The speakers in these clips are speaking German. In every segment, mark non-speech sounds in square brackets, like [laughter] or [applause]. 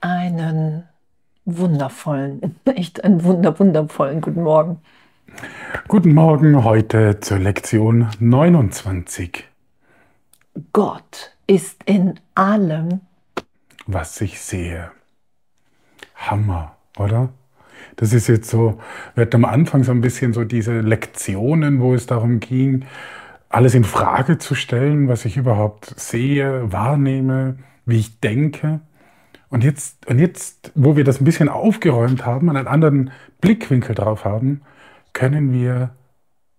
Einen wundervollen, [laughs] echt einen wunder, wundervollen guten Morgen. Guten Morgen heute zur Lektion 29. Gott ist in allem, was ich sehe. Hammer, oder? Das ist jetzt so, wir hatten am Anfang so ein bisschen so diese Lektionen, wo es darum ging, alles in Frage zu stellen, was ich überhaupt sehe, wahrnehme, wie ich denke. Und jetzt, und jetzt, wo wir das ein bisschen aufgeräumt haben, einen anderen Blickwinkel drauf haben, können wir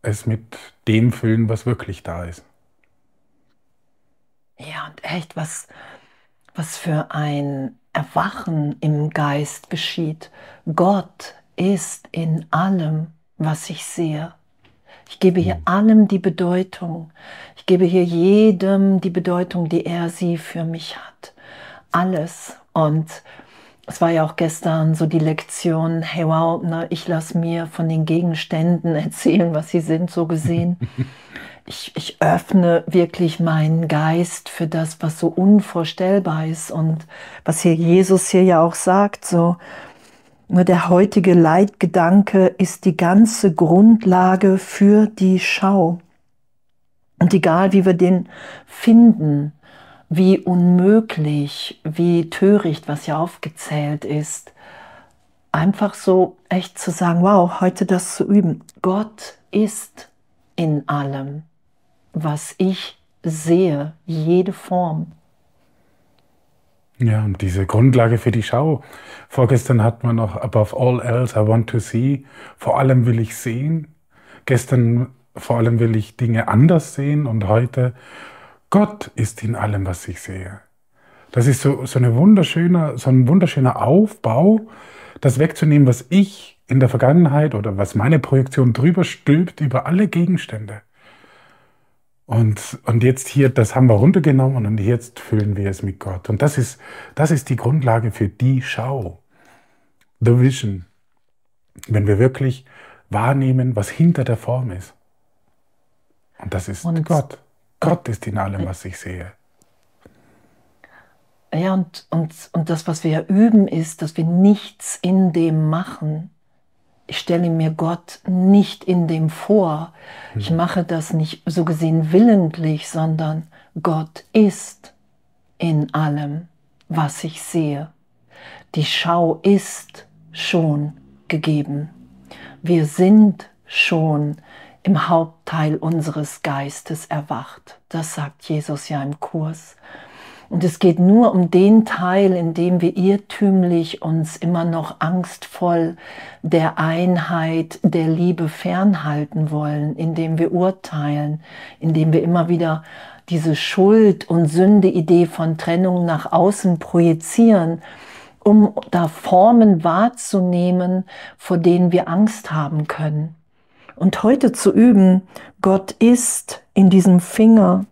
es mit dem füllen, was wirklich da ist. Ja, und echt, was, was für ein Erwachen im Geist geschieht. Gott ist in allem, was ich sehe. Ich gebe hier hm. allem die Bedeutung. Ich gebe hier jedem die Bedeutung, die er sie für mich hat. Alles. Und es war ja auch gestern so die Lektion, hey wow, na, ich lasse mir von den Gegenständen [laughs] erzählen, was sie sind, so gesehen. [laughs] ich, ich öffne wirklich meinen Geist für das, was so unvorstellbar ist und was hier Jesus hier ja auch sagt, so, nur der heutige Leitgedanke ist die ganze Grundlage für die Schau. Und egal wie wir den finden, wie unmöglich, wie töricht, was ja aufgezählt ist, einfach so echt zu sagen, wow, heute das zu üben. Gott ist in allem was ich sehe, jede Form. Ja, und diese Grundlage für die Schau. Vorgestern hat man noch Above all else I want to see. Vor allem will ich sehen. Gestern vor allem will ich Dinge anders sehen und heute Gott ist in allem, was ich sehe. Das ist so, so, eine wunderschöne, so ein wunderschöner Aufbau, das wegzunehmen, was ich in der Vergangenheit oder was meine Projektion drüber stülpt über alle Gegenstände. Und, und jetzt hier, das haben wir runtergenommen und jetzt füllen wir es mit Gott. Und das ist, das ist die Grundlage für die Schau. The Vision. Wenn wir wirklich wahrnehmen, was hinter der Form ist. Und das ist und, Gott. Gott ist in allem, was ich sehe. Ja, und, und, und das, was wir ja üben, ist, dass wir nichts in dem machen, ich stelle mir Gott nicht in dem vor. Ich mhm. mache das nicht so gesehen willentlich, sondern Gott ist in allem, was ich sehe. Die Schau ist schon gegeben. Wir sind schon im Hauptteil unseres Geistes erwacht. Das sagt Jesus ja im Kurs. Und es geht nur um den Teil, in dem wir irrtümlich uns immer noch angstvoll der Einheit, der Liebe fernhalten wollen, indem wir urteilen, indem wir immer wieder diese Schuld- und Sünde-Idee von Trennung nach außen projizieren, um da Formen wahrzunehmen, vor denen wir Angst haben können. Und heute zu üben, Gott ist in diesem Finger,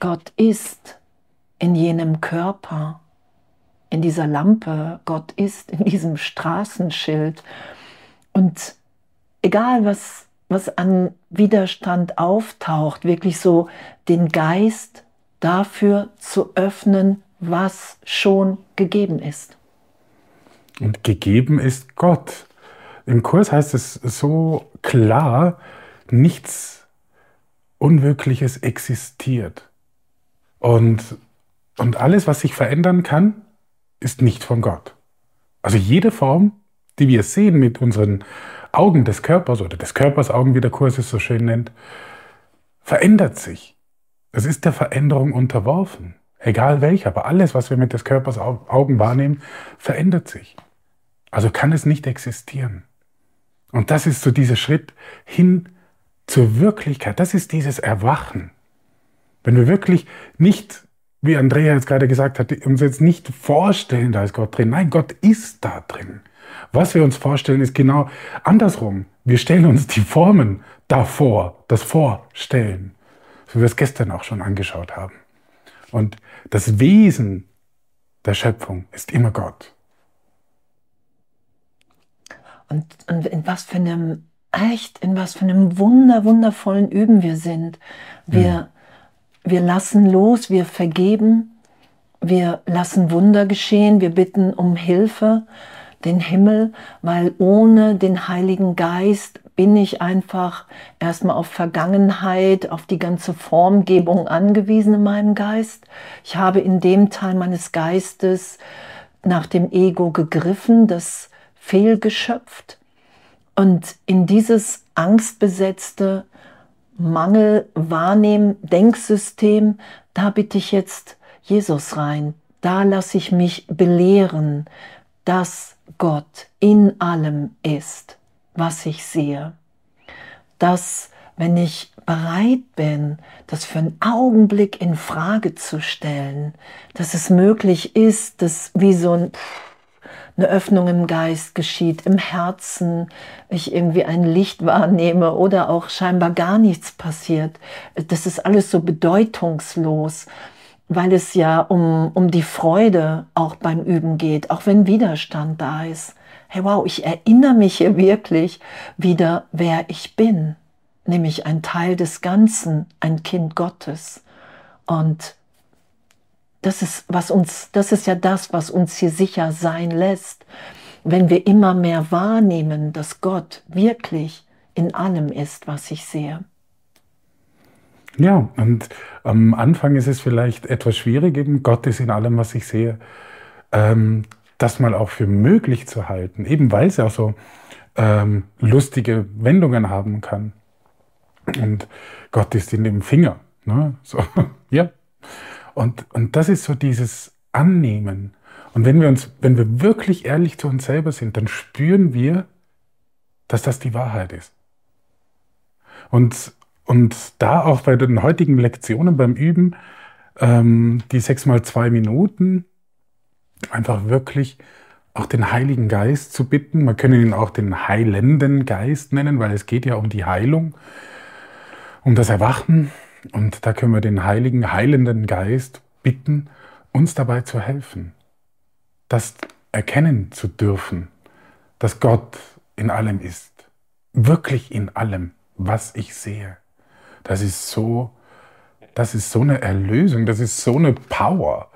Gott ist in jenem Körper, in dieser Lampe, Gott ist in diesem Straßenschild. Und egal was, was an Widerstand auftaucht, wirklich so den Geist dafür zu öffnen, was schon gegeben ist. Und gegeben ist Gott. Im Kurs heißt es so klar, nichts Unwirkliches existiert. Und und alles, was sich verändern kann, ist nicht von Gott. Also jede Form, die wir sehen mit unseren Augen des Körpers oder des Körpers Augen, wie der Kurs es so schön nennt, verändert sich. Es ist der Veränderung unterworfen. Egal welcher, aber alles, was wir mit des Körpers Augen wahrnehmen, verändert sich. Also kann es nicht existieren. Und das ist so dieser Schritt hin zur Wirklichkeit. Das ist dieses Erwachen. Wenn wir wirklich nicht wie Andrea jetzt gerade gesagt hat, uns jetzt nicht vorstellen, da ist Gott drin. Nein, Gott ist da drin. Was wir uns vorstellen, ist genau andersrum. Wir stellen uns die Formen davor, das Vorstellen, so wie wir es gestern auch schon angeschaut haben. Und das Wesen der Schöpfung ist immer Gott. Und, und in was für einem echt, in was für einem wunder, wundervollen Üben wir sind. Wir, mhm. wir lassen los, wir vergeben, wir lassen Wunder geschehen, wir bitten um Hilfe, den Himmel, weil ohne den Heiligen Geist bin ich einfach erstmal auf Vergangenheit, auf die ganze Formgebung angewiesen in meinem Geist. Ich habe in dem Teil meines Geistes nach dem Ego gegriffen, das fehlgeschöpft. Und in dieses angstbesetzte Mangel-Wahrnehmen-Denksystem, da bitte ich jetzt Jesus rein. Da lasse ich mich belehren, dass Gott in allem ist, was ich sehe. Dass, wenn ich bereit bin, das für einen Augenblick in Frage zu stellen, dass es möglich ist, dass wie so ein eine Öffnung im Geist geschieht, im Herzen, ich irgendwie ein Licht wahrnehme oder auch scheinbar gar nichts passiert. Das ist alles so bedeutungslos, weil es ja um, um die Freude auch beim Üben geht, auch wenn Widerstand da ist. Hey, wow, ich erinnere mich hier wirklich wieder, wer ich bin, nämlich ein Teil des Ganzen, ein Kind Gottes. Und das ist, was uns, das ist ja das, was uns hier sicher sein lässt, wenn wir immer mehr wahrnehmen, dass Gott wirklich in allem ist, was ich sehe. Ja, und am Anfang ist es vielleicht etwas schwierig, eben Gott ist in allem, was ich sehe, ähm, das mal auch für möglich zu halten, eben weil es auch so ähm, lustige Wendungen haben kann. Und Gott ist in dem Finger. Ne? So, [laughs] ja. Und, und das ist so dieses Annehmen. Und wenn wir uns, wenn wir wirklich ehrlich zu uns selber sind, dann spüren wir, dass das die Wahrheit ist. Und, und da auch bei den heutigen Lektionen beim Üben, ähm, die sechs mal zwei Minuten, einfach wirklich auch den Heiligen Geist zu bitten. Man kann ihn auch den heilenden Geist nennen, weil es geht ja um die Heilung, um das Erwachen. Und da können wir den heiligen, heilenden Geist bitten, uns dabei zu helfen, das erkennen zu dürfen, dass Gott in allem ist, wirklich in allem, was ich sehe. Das ist so, das ist so eine Erlösung, das ist so eine Power,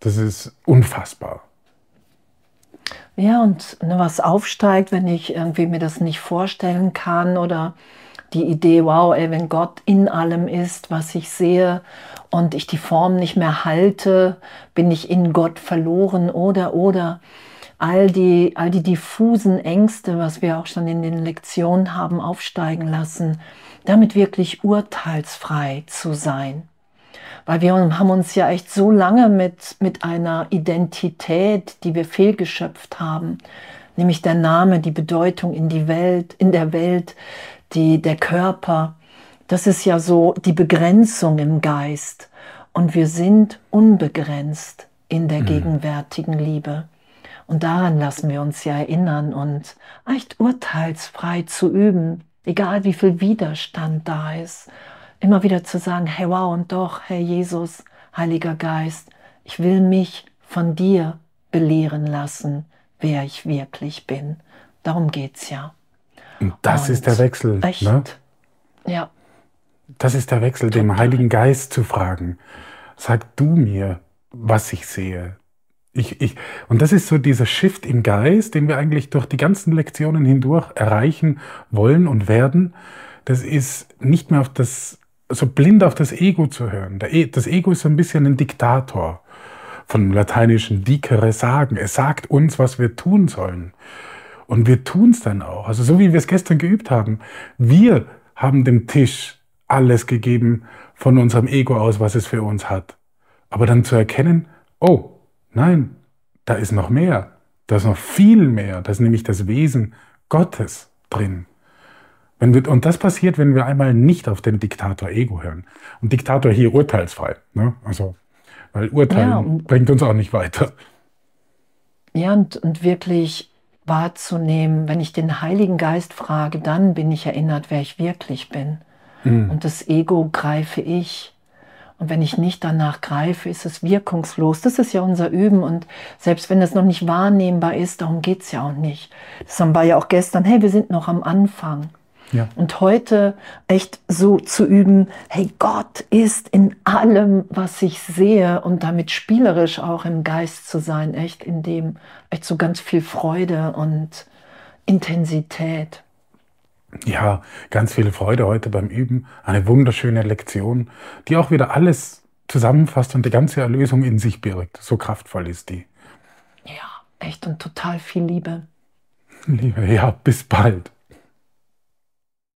das ist unfassbar. Ja, und ne, was aufsteigt, wenn ich irgendwie mir das nicht vorstellen kann oder die Idee, wow, ey, wenn Gott in allem ist, was ich sehe und ich die Form nicht mehr halte, bin ich in Gott verloren oder oder all die, all die diffusen Ängste, was wir auch schon in den Lektionen haben aufsteigen lassen, damit wirklich urteilsfrei zu sein. Weil wir haben uns ja echt so lange mit, mit einer Identität, die wir fehlgeschöpft haben, nämlich der Name, die Bedeutung in die Welt, in der Welt, die, der Körper, das ist ja so die Begrenzung im Geist. Und wir sind unbegrenzt in der mhm. gegenwärtigen Liebe. Und daran lassen wir uns ja erinnern und echt urteilsfrei zu üben, egal wie viel Widerstand da ist. Immer wieder zu sagen, hey wow und doch, Herr Jesus, Heiliger Geist, ich will mich von dir belehren lassen, wer ich wirklich bin. Darum geht's ja. Und das und ist der Wechsel. Echt? Ne? Ja. Das ist der Wechsel, dem Heiligen Geist zu fragen. Sag du mir, was ich sehe. Ich, ich, und das ist so dieser Shift im Geist, den wir eigentlich durch die ganzen Lektionen hindurch erreichen wollen und werden. Das ist nicht mehr auf das, so blind auf das Ego zu hören. E, das Ego ist so ein bisschen ein Diktator. Vom lateinischen dicere sagen. Es sagt uns, was wir tun sollen. Und wir tun es dann auch. Also so wie wir es gestern geübt haben. Wir haben dem Tisch alles gegeben von unserem Ego aus, was es für uns hat. Aber dann zu erkennen, oh, nein, da ist noch mehr. Da ist noch viel mehr. Da ist nämlich das Wesen Gottes drin. Wenn wir, und das passiert, wenn wir einmal nicht auf den Diktator Ego hören. Und Diktator hier urteilsfrei. Ne? Also, weil Urteilen ja, bringt uns auch nicht weiter. Ja, und, und wirklich wahrzunehmen, wenn ich den Heiligen Geist frage, dann bin ich erinnert, wer ich wirklich bin. Mhm. Und das Ego greife ich. Und wenn ich nicht danach greife, ist es wirkungslos. Das ist ja unser Üben. Und selbst wenn es noch nicht wahrnehmbar ist, darum geht es ja auch nicht. Das haben wir ja auch gestern, hey, wir sind noch am Anfang. Ja. Und heute echt so zu üben, hey, Gott ist in allem, was ich sehe und damit spielerisch auch im Geist zu sein, echt in dem, echt so ganz viel Freude und Intensität. Ja, ganz viel Freude heute beim Üben. Eine wunderschöne Lektion, die auch wieder alles zusammenfasst und die ganze Erlösung in sich birgt. So kraftvoll ist die. Ja, echt und total viel Liebe. Liebe, ja, bis bald.